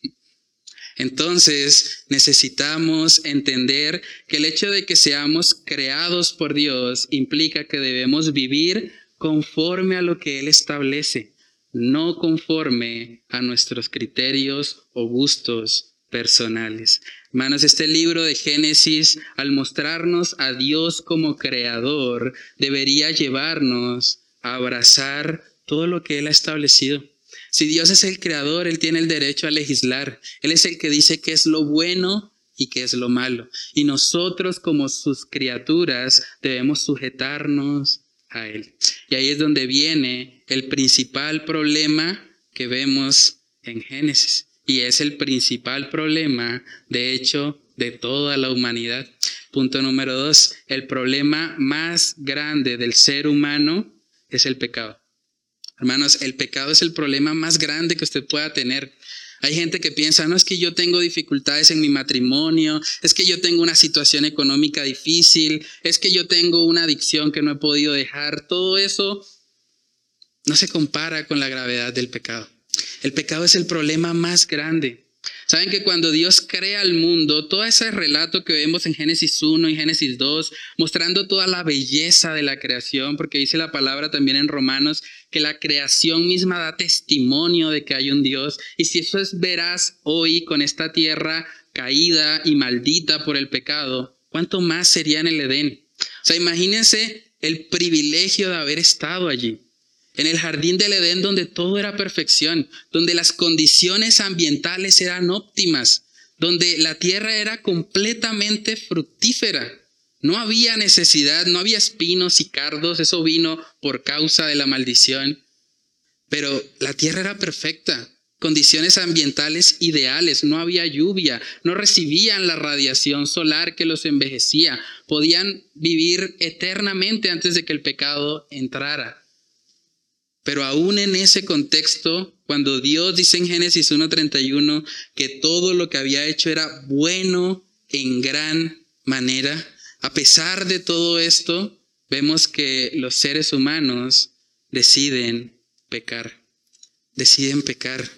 Entonces necesitamos entender que el hecho de que seamos creados por Dios implica que debemos vivir conforme a lo que Él establece no conforme a nuestros criterios o gustos personales. Hermanos, este libro de Génesis, al mostrarnos a Dios como creador, debería llevarnos abrazar todo lo que Él ha establecido. Si Dios es el creador, Él tiene el derecho a legislar. Él es el que dice qué es lo bueno y qué es lo malo. Y nosotros como sus criaturas debemos sujetarnos a Él. Y ahí es donde viene el principal problema que vemos en Génesis. Y es el principal problema, de hecho, de toda la humanidad. Punto número dos, el problema más grande del ser humano es el pecado. Hermanos, el pecado es el problema más grande que usted pueda tener. Hay gente que piensa, no es que yo tengo dificultades en mi matrimonio, es que yo tengo una situación económica difícil, es que yo tengo una adicción que no he podido dejar. Todo eso no se compara con la gravedad del pecado. El pecado es el problema más grande. Saben que cuando Dios crea el mundo, todo ese relato que vemos en Génesis 1 y Génesis 2, mostrando toda la belleza de la creación, porque dice la palabra también en Romanos que la creación misma da testimonio de que hay un Dios. Y si eso es veraz hoy con esta tierra caída y maldita por el pecado, ¿cuánto más sería en el Edén? O sea, imagínense el privilegio de haber estado allí en el jardín del Edén donde todo era perfección, donde las condiciones ambientales eran óptimas, donde la tierra era completamente fructífera. No había necesidad, no había espinos y cardos, eso vino por causa de la maldición. Pero la tierra era perfecta, condiciones ambientales ideales, no había lluvia, no recibían la radiación solar que los envejecía, podían vivir eternamente antes de que el pecado entrara. Pero aún en ese contexto, cuando Dios dice en Génesis 1.31 que todo lo que había hecho era bueno en gran manera, a pesar de todo esto, vemos que los seres humanos deciden pecar, deciden pecar.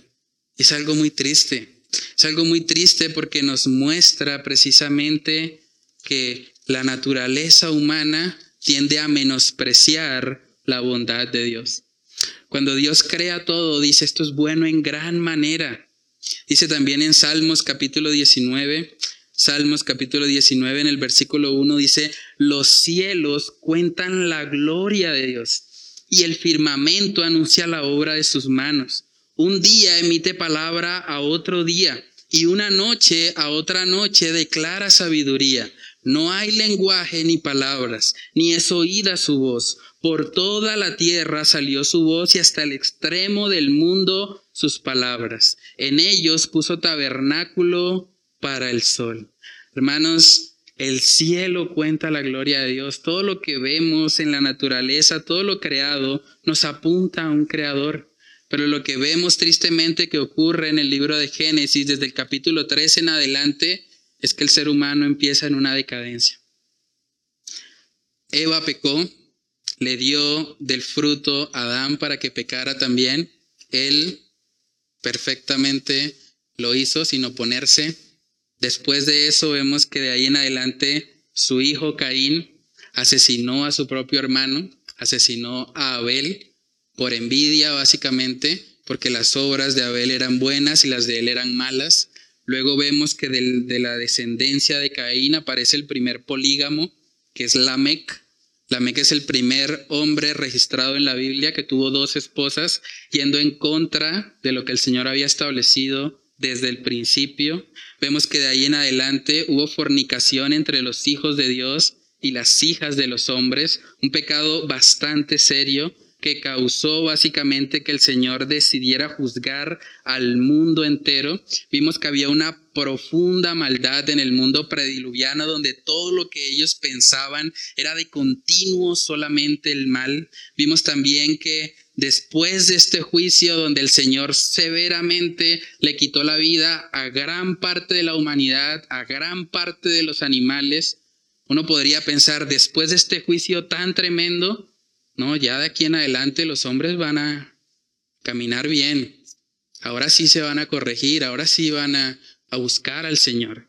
Es algo muy triste, es algo muy triste porque nos muestra precisamente que la naturaleza humana tiende a menospreciar la bondad de Dios. Cuando Dios crea todo, dice esto es bueno en gran manera. Dice también en Salmos capítulo 19, Salmos capítulo 19 en el versículo 1 dice, los cielos cuentan la gloria de Dios y el firmamento anuncia la obra de sus manos. Un día emite palabra a otro día y una noche a otra noche declara sabiduría. No hay lenguaje ni palabras, ni es oída su voz. Por toda la tierra salió su voz y hasta el extremo del mundo sus palabras. En ellos puso tabernáculo para el sol. Hermanos, el cielo cuenta la gloria de Dios. Todo lo que vemos en la naturaleza, todo lo creado, nos apunta a un creador. Pero lo que vemos tristemente que ocurre en el libro de Génesis, desde el capítulo 3 en adelante, es que el ser humano empieza en una decadencia. Eva pecó, le dio del fruto a Adán para que pecara también. Él perfectamente lo hizo sin oponerse. Después de eso vemos que de ahí en adelante su hijo Caín asesinó a su propio hermano, asesinó a Abel por envidia básicamente, porque las obras de Abel eran buenas y las de él eran malas. Luego vemos que de la descendencia de Caín aparece el primer polígamo, que es Lamec. Lamec es el primer hombre registrado en la Biblia que tuvo dos esposas, yendo en contra de lo que el Señor había establecido desde el principio. Vemos que de ahí en adelante hubo fornicación entre los hijos de Dios y las hijas de los hombres, un pecado bastante serio que causó básicamente que el Señor decidiera juzgar al mundo entero. Vimos que había una profunda maldad en el mundo prediluviano donde todo lo que ellos pensaban era de continuo solamente el mal. Vimos también que después de este juicio donde el Señor severamente le quitó la vida a gran parte de la humanidad, a gran parte de los animales, uno podría pensar, después de este juicio tan tremendo, no, ya de aquí en adelante los hombres van a caminar bien. Ahora sí se van a corregir, ahora sí van a, a buscar al Señor.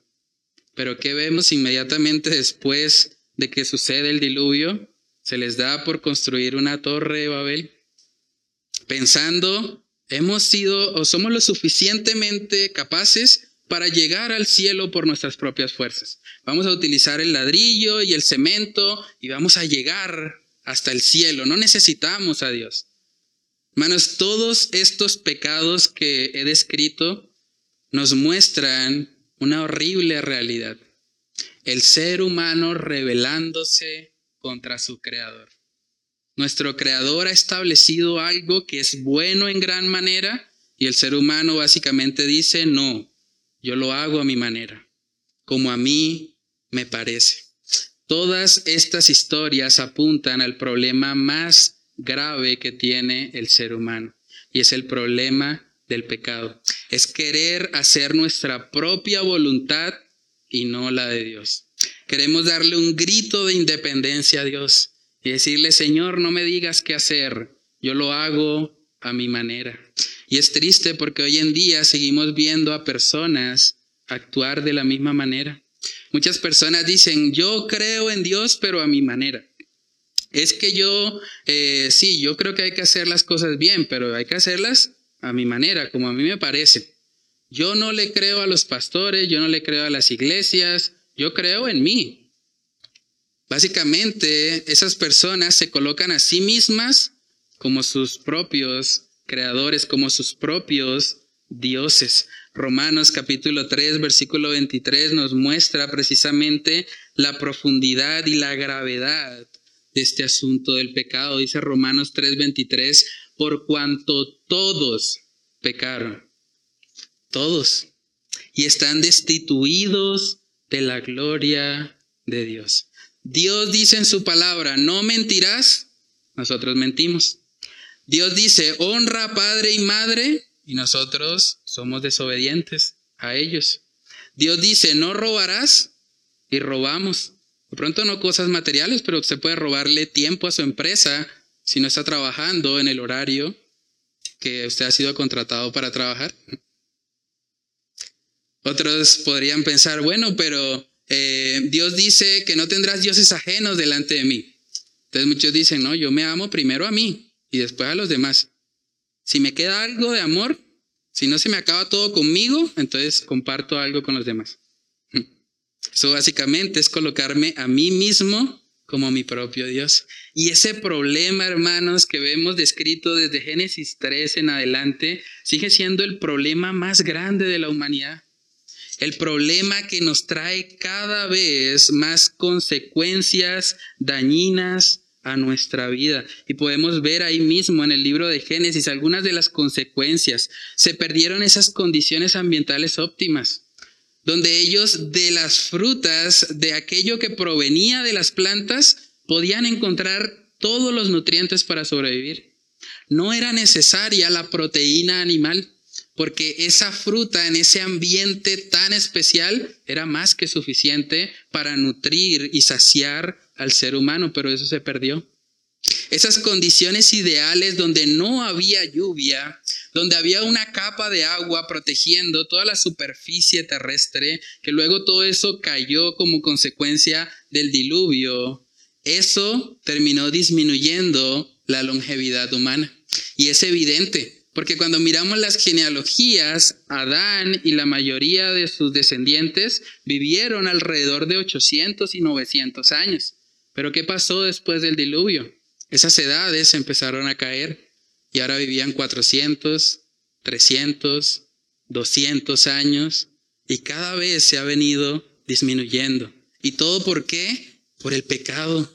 Pero ¿qué vemos inmediatamente después de que sucede el diluvio? Se les da por construir una torre de Babel, pensando, hemos sido o somos lo suficientemente capaces para llegar al cielo por nuestras propias fuerzas. Vamos a utilizar el ladrillo y el cemento y vamos a llegar hasta el cielo. No necesitamos a Dios. Hermanos, todos estos pecados que he descrito nos muestran una horrible realidad. El ser humano rebelándose contra su creador. Nuestro creador ha establecido algo que es bueno en gran manera y el ser humano básicamente dice, no, yo lo hago a mi manera, como a mí me parece. Todas estas historias apuntan al problema más grave que tiene el ser humano y es el problema del pecado. Es querer hacer nuestra propia voluntad y no la de Dios. Queremos darle un grito de independencia a Dios y decirle, Señor, no me digas qué hacer, yo lo hago a mi manera. Y es triste porque hoy en día seguimos viendo a personas actuar de la misma manera. Muchas personas dicen, yo creo en Dios, pero a mi manera. Es que yo, eh, sí, yo creo que hay que hacer las cosas bien, pero hay que hacerlas a mi manera, como a mí me parece. Yo no le creo a los pastores, yo no le creo a las iglesias, yo creo en mí. Básicamente, esas personas se colocan a sí mismas como sus propios creadores, como sus propios dioses. Romanos capítulo 3, versículo 23 nos muestra precisamente la profundidad y la gravedad de este asunto del pecado. Dice Romanos 3, 23, por cuanto todos pecaron, todos, y están destituidos de la gloria de Dios. Dios dice en su palabra, no mentirás, nosotros mentimos. Dios dice, honra padre y madre, y nosotros somos desobedientes a ellos. Dios dice, no robarás y robamos. De pronto no cosas materiales, pero se puede robarle tiempo a su empresa si no está trabajando en el horario que usted ha sido contratado para trabajar. Otros podrían pensar, bueno, pero eh, Dios dice que no tendrás dioses ajenos delante de mí. Entonces muchos dicen, no, yo me amo primero a mí y después a los demás. Si me queda algo de amor, si no se me acaba todo conmigo, entonces comparto algo con los demás. Eso básicamente es colocarme a mí mismo como mi propio Dios. Y ese problema, hermanos, que vemos descrito desde Génesis 3 en adelante, sigue siendo el problema más grande de la humanidad. El problema que nos trae cada vez más consecuencias dañinas a nuestra vida. Y podemos ver ahí mismo en el libro de Génesis algunas de las consecuencias. Se perdieron esas condiciones ambientales óptimas, donde ellos de las frutas, de aquello que provenía de las plantas, podían encontrar todos los nutrientes para sobrevivir. No era necesaria la proteína animal, porque esa fruta en ese ambiente tan especial era más que suficiente para nutrir y saciar al ser humano, pero eso se perdió. Esas condiciones ideales donde no había lluvia, donde había una capa de agua protegiendo toda la superficie terrestre, que luego todo eso cayó como consecuencia del diluvio, eso terminó disminuyendo la longevidad humana. Y es evidente, porque cuando miramos las genealogías, Adán y la mayoría de sus descendientes vivieron alrededor de 800 y 900 años. Pero ¿qué pasó después del diluvio? Esas edades empezaron a caer y ahora vivían 400, 300, 200 años y cada vez se ha venido disminuyendo. ¿Y todo por qué? Por el pecado.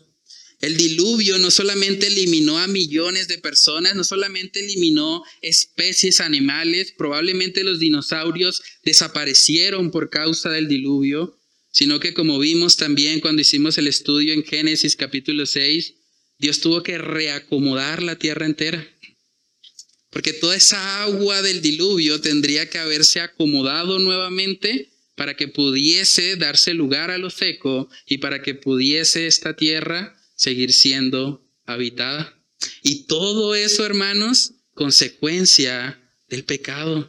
El diluvio no solamente eliminó a millones de personas, no solamente eliminó especies animales, probablemente los dinosaurios desaparecieron por causa del diluvio, sino que como vimos también cuando hicimos el estudio en Génesis capítulo 6, Dios tuvo que reacomodar la tierra entera. Porque toda esa agua del diluvio tendría que haberse acomodado nuevamente para que pudiese darse lugar a lo seco y para que pudiese esta tierra seguir siendo habitada. Y todo eso, hermanos, consecuencia del pecado.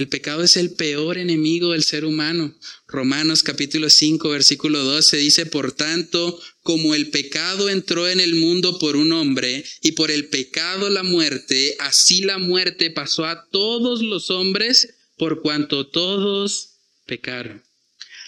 El pecado es el peor enemigo del ser humano. Romanos capítulo 5, versículo 12 dice, por tanto, como el pecado entró en el mundo por un hombre y por el pecado la muerte, así la muerte pasó a todos los hombres por cuanto todos pecaron.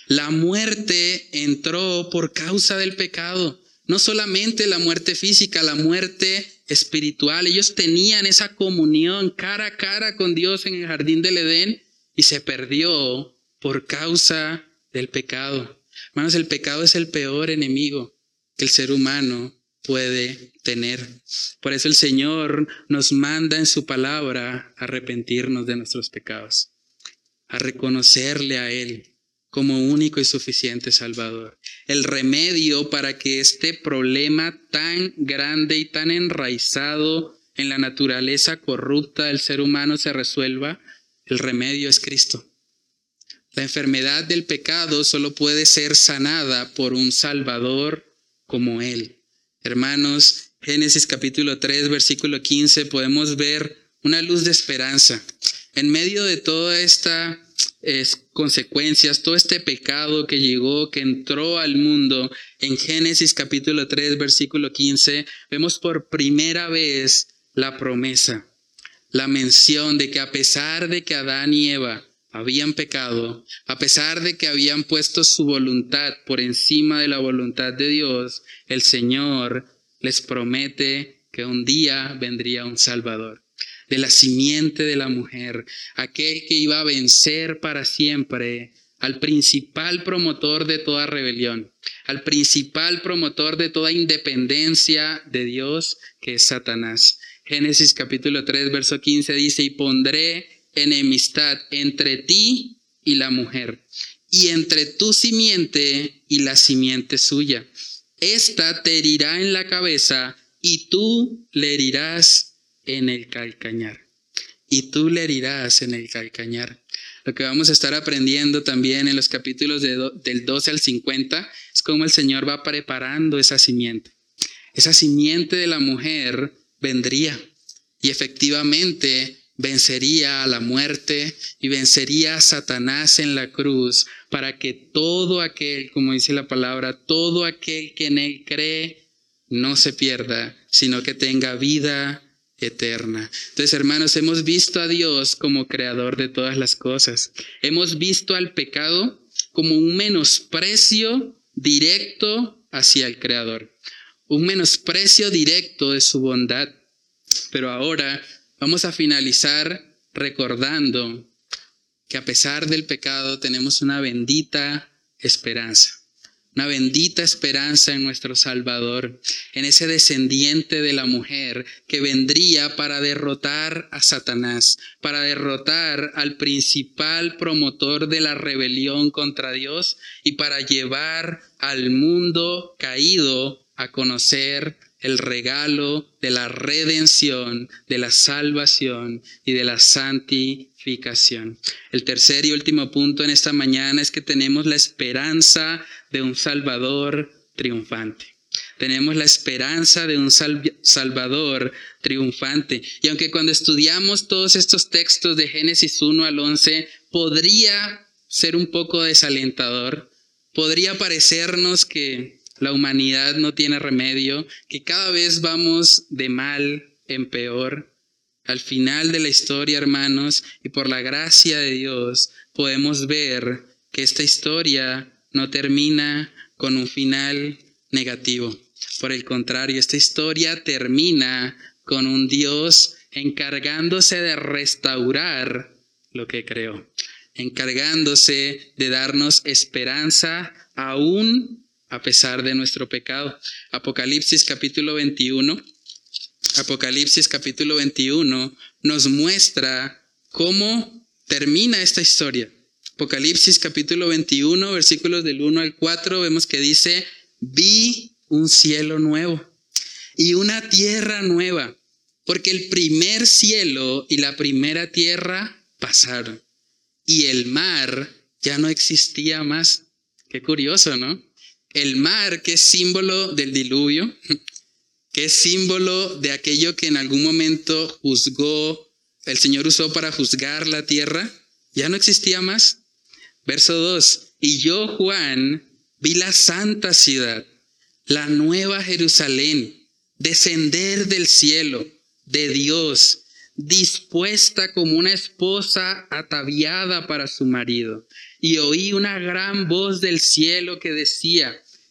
La muerte entró por causa del pecado. No solamente la muerte física, la muerte espiritual. Ellos tenían esa comunión cara a cara con Dios en el jardín del Edén y se perdió por causa del pecado. Hermanos, el pecado es el peor enemigo que el ser humano puede tener. Por eso el Señor nos manda en su palabra arrepentirnos de nuestros pecados, a reconocerle a Él como único y suficiente Salvador. El remedio para que este problema tan grande y tan enraizado en la naturaleza corrupta del ser humano se resuelva, el remedio es Cristo. La enfermedad del pecado solo puede ser sanada por un Salvador como Él. Hermanos, Génesis capítulo 3, versículo 15, podemos ver una luz de esperanza. En medio de toda esta es, consecuencias, todo este pecado que llegó, que entró al mundo, en Génesis capítulo 3, versículo 15, vemos por primera vez la promesa, la mención de que a pesar de que Adán y Eva habían pecado, a pesar de que habían puesto su voluntad por encima de la voluntad de Dios, el Señor les promete que un día vendría un Salvador de la simiente de la mujer, aquel que iba a vencer para siempre al principal promotor de toda rebelión, al principal promotor de toda independencia de Dios, que es Satanás. Génesis capítulo 3, verso 15 dice, y pondré enemistad entre ti y la mujer, y entre tu simiente y la simiente suya. Esta te herirá en la cabeza y tú le herirás en el calcañar. Y tú le herirás en el calcañar. Lo que vamos a estar aprendiendo también en los capítulos del 12 al 50 es cómo el Señor va preparando esa simiente. Esa simiente de la mujer vendría y efectivamente vencería a la muerte y vencería a Satanás en la cruz para que todo aquel, como dice la palabra, todo aquel que en él cree no se pierda, sino que tenga vida eterna. Entonces, hermanos, hemos visto a Dios como creador de todas las cosas. Hemos visto al pecado como un menosprecio directo hacia el creador. Un menosprecio directo de su bondad. Pero ahora vamos a finalizar recordando que a pesar del pecado tenemos una bendita esperanza una bendita esperanza en nuestro Salvador, en ese descendiente de la mujer que vendría para derrotar a Satanás, para derrotar al principal promotor de la rebelión contra Dios y para llevar al mundo caído a conocer el regalo de la redención, de la salvación y de la santificación. El tercer y último punto en esta mañana es que tenemos la esperanza de un Salvador triunfante. Tenemos la esperanza de un Salvador triunfante. Y aunque cuando estudiamos todos estos textos de Génesis 1 al 11, podría ser un poco desalentador, podría parecernos que la humanidad no tiene remedio, que cada vez vamos de mal en peor. Al final de la historia, hermanos, y por la gracia de Dios, podemos ver que esta historia no termina con un final negativo. Por el contrario, esta historia termina con un Dios encargándose de restaurar lo que creó, encargándose de darnos esperanza aún a pesar de nuestro pecado. Apocalipsis capítulo 21. Apocalipsis capítulo 21 nos muestra cómo termina esta historia. Apocalipsis capítulo 21, versículos del 1 al 4, vemos que dice, vi un cielo nuevo y una tierra nueva, porque el primer cielo y la primera tierra pasaron y el mar ya no existía más. Qué curioso, ¿no? El mar, que es símbolo del diluvio, que es símbolo de aquello que en algún momento juzgó, el Señor usó para juzgar la tierra, ya no existía más. Verso 2, y yo, Juan, vi la santa ciudad, la nueva Jerusalén, descender del cielo, de Dios, dispuesta como una esposa ataviada para su marido. Y oí una gran voz del cielo que decía,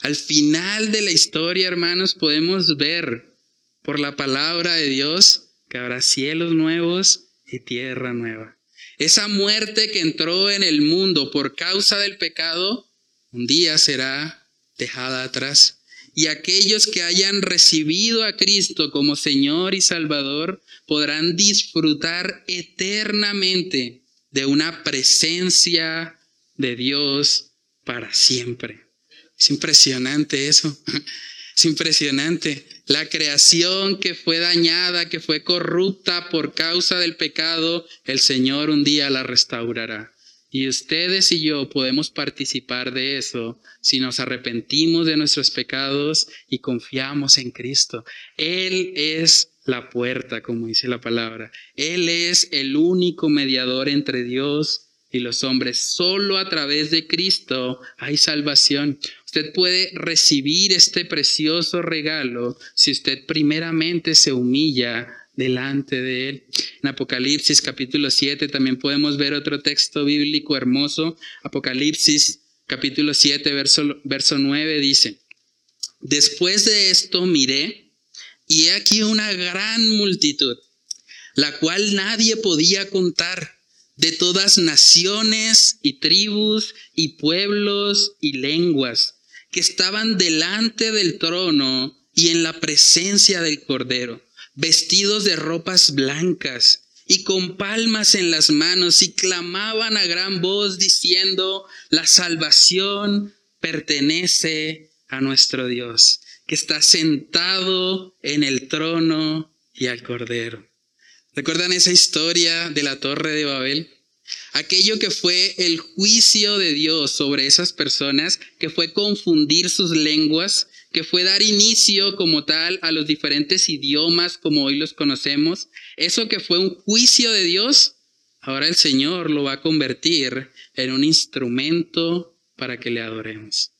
Al final de la historia, hermanos, podemos ver por la palabra de Dios que habrá cielos nuevos y tierra nueva. Esa muerte que entró en el mundo por causa del pecado, un día será dejada atrás. Y aquellos que hayan recibido a Cristo como Señor y Salvador podrán disfrutar eternamente de una presencia de Dios para siempre. Es impresionante eso. Es impresionante. La creación que fue dañada, que fue corrupta por causa del pecado, el Señor un día la restaurará. Y ustedes y yo podemos participar de eso si nos arrepentimos de nuestros pecados y confiamos en Cristo. Él es la puerta, como dice la palabra. Él es el único mediador entre Dios y los hombres. Solo a través de Cristo hay salvación. Usted puede recibir este precioso regalo si usted primeramente se humilla delante de Él. En Apocalipsis capítulo 7 también podemos ver otro texto bíblico hermoso. Apocalipsis capítulo 7 verso, verso 9 dice, después de esto miré y he aquí una gran multitud, la cual nadie podía contar de todas naciones y tribus y pueblos y lenguas que estaban delante del trono y en la presencia del Cordero, vestidos de ropas blancas y con palmas en las manos y clamaban a gran voz diciendo, la salvación pertenece a nuestro Dios, que está sentado en el trono y al Cordero. ¿Recuerdan esa historia de la torre de Babel? Aquello que fue el juicio de Dios sobre esas personas, que fue confundir sus lenguas, que fue dar inicio como tal a los diferentes idiomas como hoy los conocemos. Eso que fue un juicio de Dios, ahora el Señor lo va a convertir en un instrumento para que le adoremos.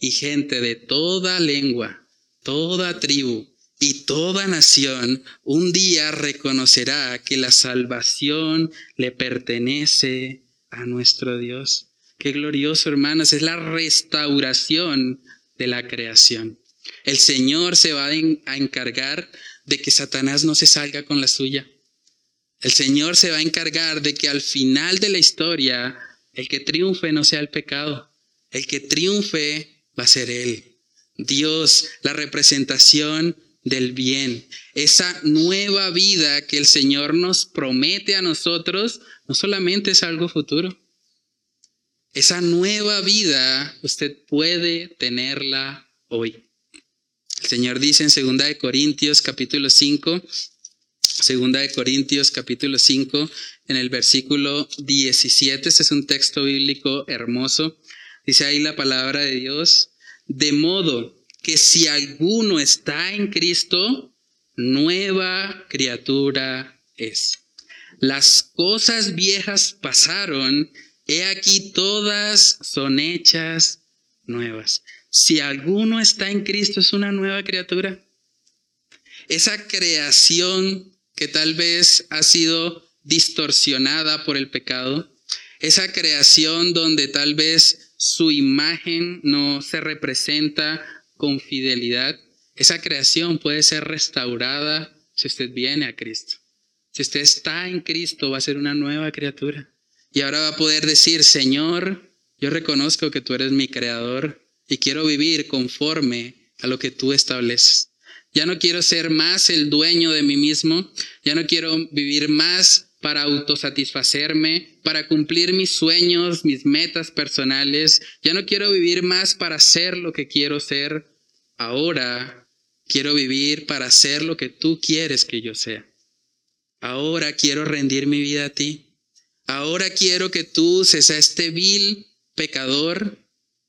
Y gente de toda lengua, toda tribu, y toda nación un día reconocerá que la salvación le pertenece a nuestro Dios. Qué glorioso, hermanos, es la restauración de la creación. El Señor se va a encargar de que Satanás no se salga con la suya. El Señor se va a encargar de que al final de la historia el que triunfe no sea el pecado. El que triunfe va a ser Él. Dios, la representación del bien. Esa nueva vida que el Señor nos promete a nosotros no solamente es algo futuro. Esa nueva vida usted puede tenerla hoy. El Señor dice en 2 de Corintios capítulo 5, 2 de Corintios capítulo 5, en el versículo 17, este es un texto bíblico hermoso, dice ahí la palabra de Dios, de modo que si alguno está en Cristo, nueva criatura es. Las cosas viejas pasaron, he aquí todas son hechas nuevas. Si alguno está en Cristo, es una nueva criatura. Esa creación que tal vez ha sido distorsionada por el pecado, esa creación donde tal vez su imagen no se representa con fidelidad, esa creación puede ser restaurada si usted viene a Cristo. Si usted está en Cristo, va a ser una nueva criatura. Y ahora va a poder decir, Señor, yo reconozco que tú eres mi creador y quiero vivir conforme a lo que tú estableces. Ya no quiero ser más el dueño de mí mismo, ya no quiero vivir más para autosatisfacerme, para cumplir mis sueños, mis metas personales, ya no quiero vivir más para ser lo que quiero ser. Ahora quiero vivir para ser lo que tú quieres que yo sea. Ahora quiero rendir mi vida a ti. Ahora quiero que tú seas este vil pecador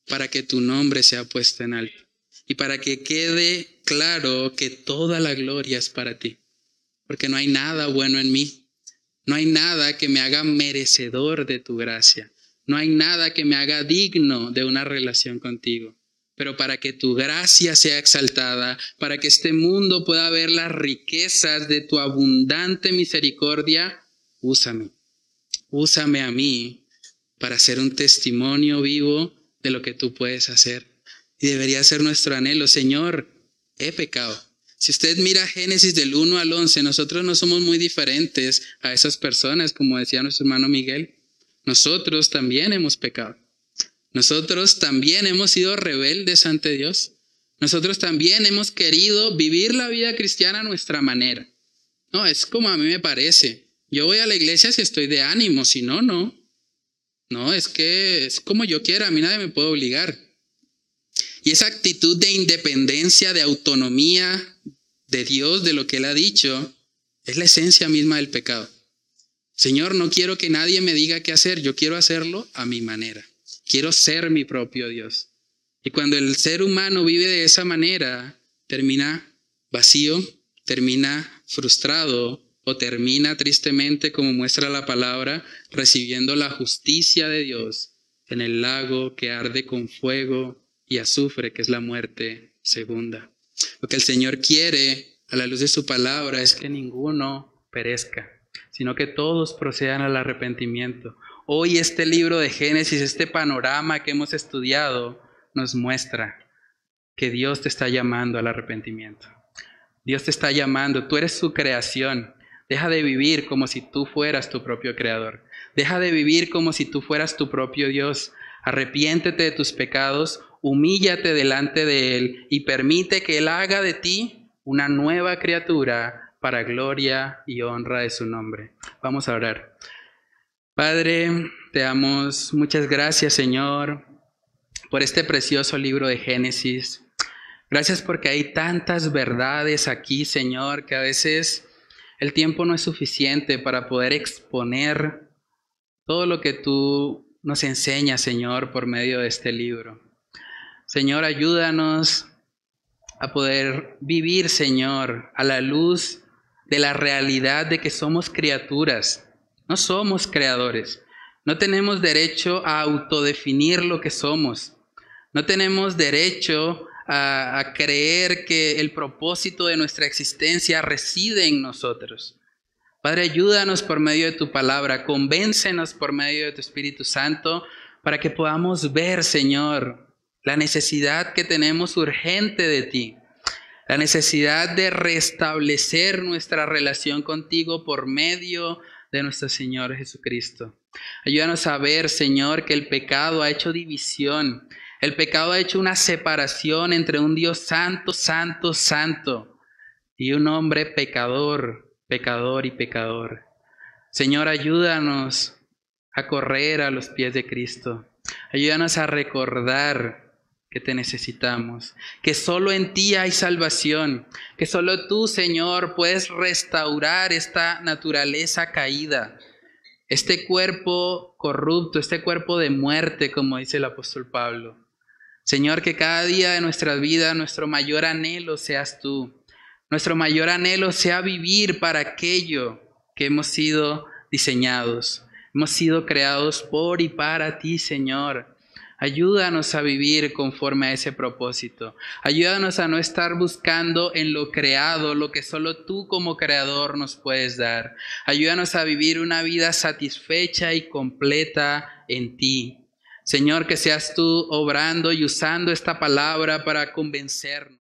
para que tu nombre sea puesto en alto y para que quede claro que toda la gloria es para ti, porque no hay nada bueno en mí, no hay nada que me haga merecedor de tu gracia, no hay nada que me haga digno de una relación contigo. Pero para que tu gracia sea exaltada, para que este mundo pueda ver las riquezas de tu abundante misericordia, úsame. Úsame a mí para ser un testimonio vivo de lo que tú puedes hacer. Y debería ser nuestro anhelo, Señor, he pecado. Si usted mira Génesis del 1 al 11, nosotros no somos muy diferentes a esas personas, como decía nuestro hermano Miguel. Nosotros también hemos pecado. Nosotros también hemos sido rebeldes ante Dios. Nosotros también hemos querido vivir la vida cristiana a nuestra manera. No, es como a mí me parece. Yo voy a la iglesia si estoy de ánimo, si no, no. No, es que es como yo quiera, a mí nadie me puede obligar. Y esa actitud de independencia, de autonomía de Dios, de lo que Él ha dicho, es la esencia misma del pecado. Señor, no quiero que nadie me diga qué hacer, yo quiero hacerlo a mi manera. Quiero ser mi propio Dios. Y cuando el ser humano vive de esa manera, termina vacío, termina frustrado o termina tristemente, como muestra la palabra, recibiendo la justicia de Dios en el lago que arde con fuego y azufre, que es la muerte segunda. Lo que el Señor quiere a la luz de su palabra es que ninguno perezca, sino que todos procedan al arrepentimiento. Hoy este libro de Génesis, este panorama que hemos estudiado, nos muestra que Dios te está llamando al arrepentimiento. Dios te está llamando, tú eres su creación. Deja de vivir como si tú fueras tu propio creador. Deja de vivir como si tú fueras tu propio Dios. Arrepiéntete de tus pecados, humíllate delante de Él y permite que Él haga de ti una nueva criatura para gloria y honra de su nombre. Vamos a orar. Padre, te damos muchas gracias, Señor, por este precioso libro de Génesis. Gracias porque hay tantas verdades aquí, Señor, que a veces el tiempo no es suficiente para poder exponer todo lo que tú nos enseñas, Señor, por medio de este libro. Señor, ayúdanos a poder vivir, Señor, a la luz de la realidad de que somos criaturas, no somos creadores. No tenemos derecho a autodefinir lo que somos. No tenemos derecho a, a, creer que el propósito de nuestra existencia reside en nosotros. Padre, ayúdanos por medio de tu palabra, convéncenos por medio de tu Espíritu Santo para que podamos ver, Señor, la necesidad que tenemos urgente de ti, la necesidad de restablecer nuestra relación contigo por medio de nuestro Señor Jesucristo. Ayúdanos a ver, Señor, que el pecado ha hecho división, el pecado ha hecho una separación entre un Dios santo, santo, santo y un hombre pecador, pecador y pecador. Señor, ayúdanos a correr a los pies de Cristo. Ayúdanos a recordar que te necesitamos, que solo en ti hay salvación, que solo tú, Señor, puedes restaurar esta naturaleza caída, este cuerpo corrupto, este cuerpo de muerte, como dice el apóstol Pablo. Señor, que cada día de nuestra vida nuestro mayor anhelo seas tú. Nuestro mayor anhelo sea vivir para aquello que hemos sido diseñados. Hemos sido creados por y para ti, Señor. Ayúdanos a vivir conforme a ese propósito. Ayúdanos a no estar buscando en lo creado lo que solo tú como creador nos puedes dar. Ayúdanos a vivir una vida satisfecha y completa en ti. Señor, que seas tú obrando y usando esta palabra para convencernos.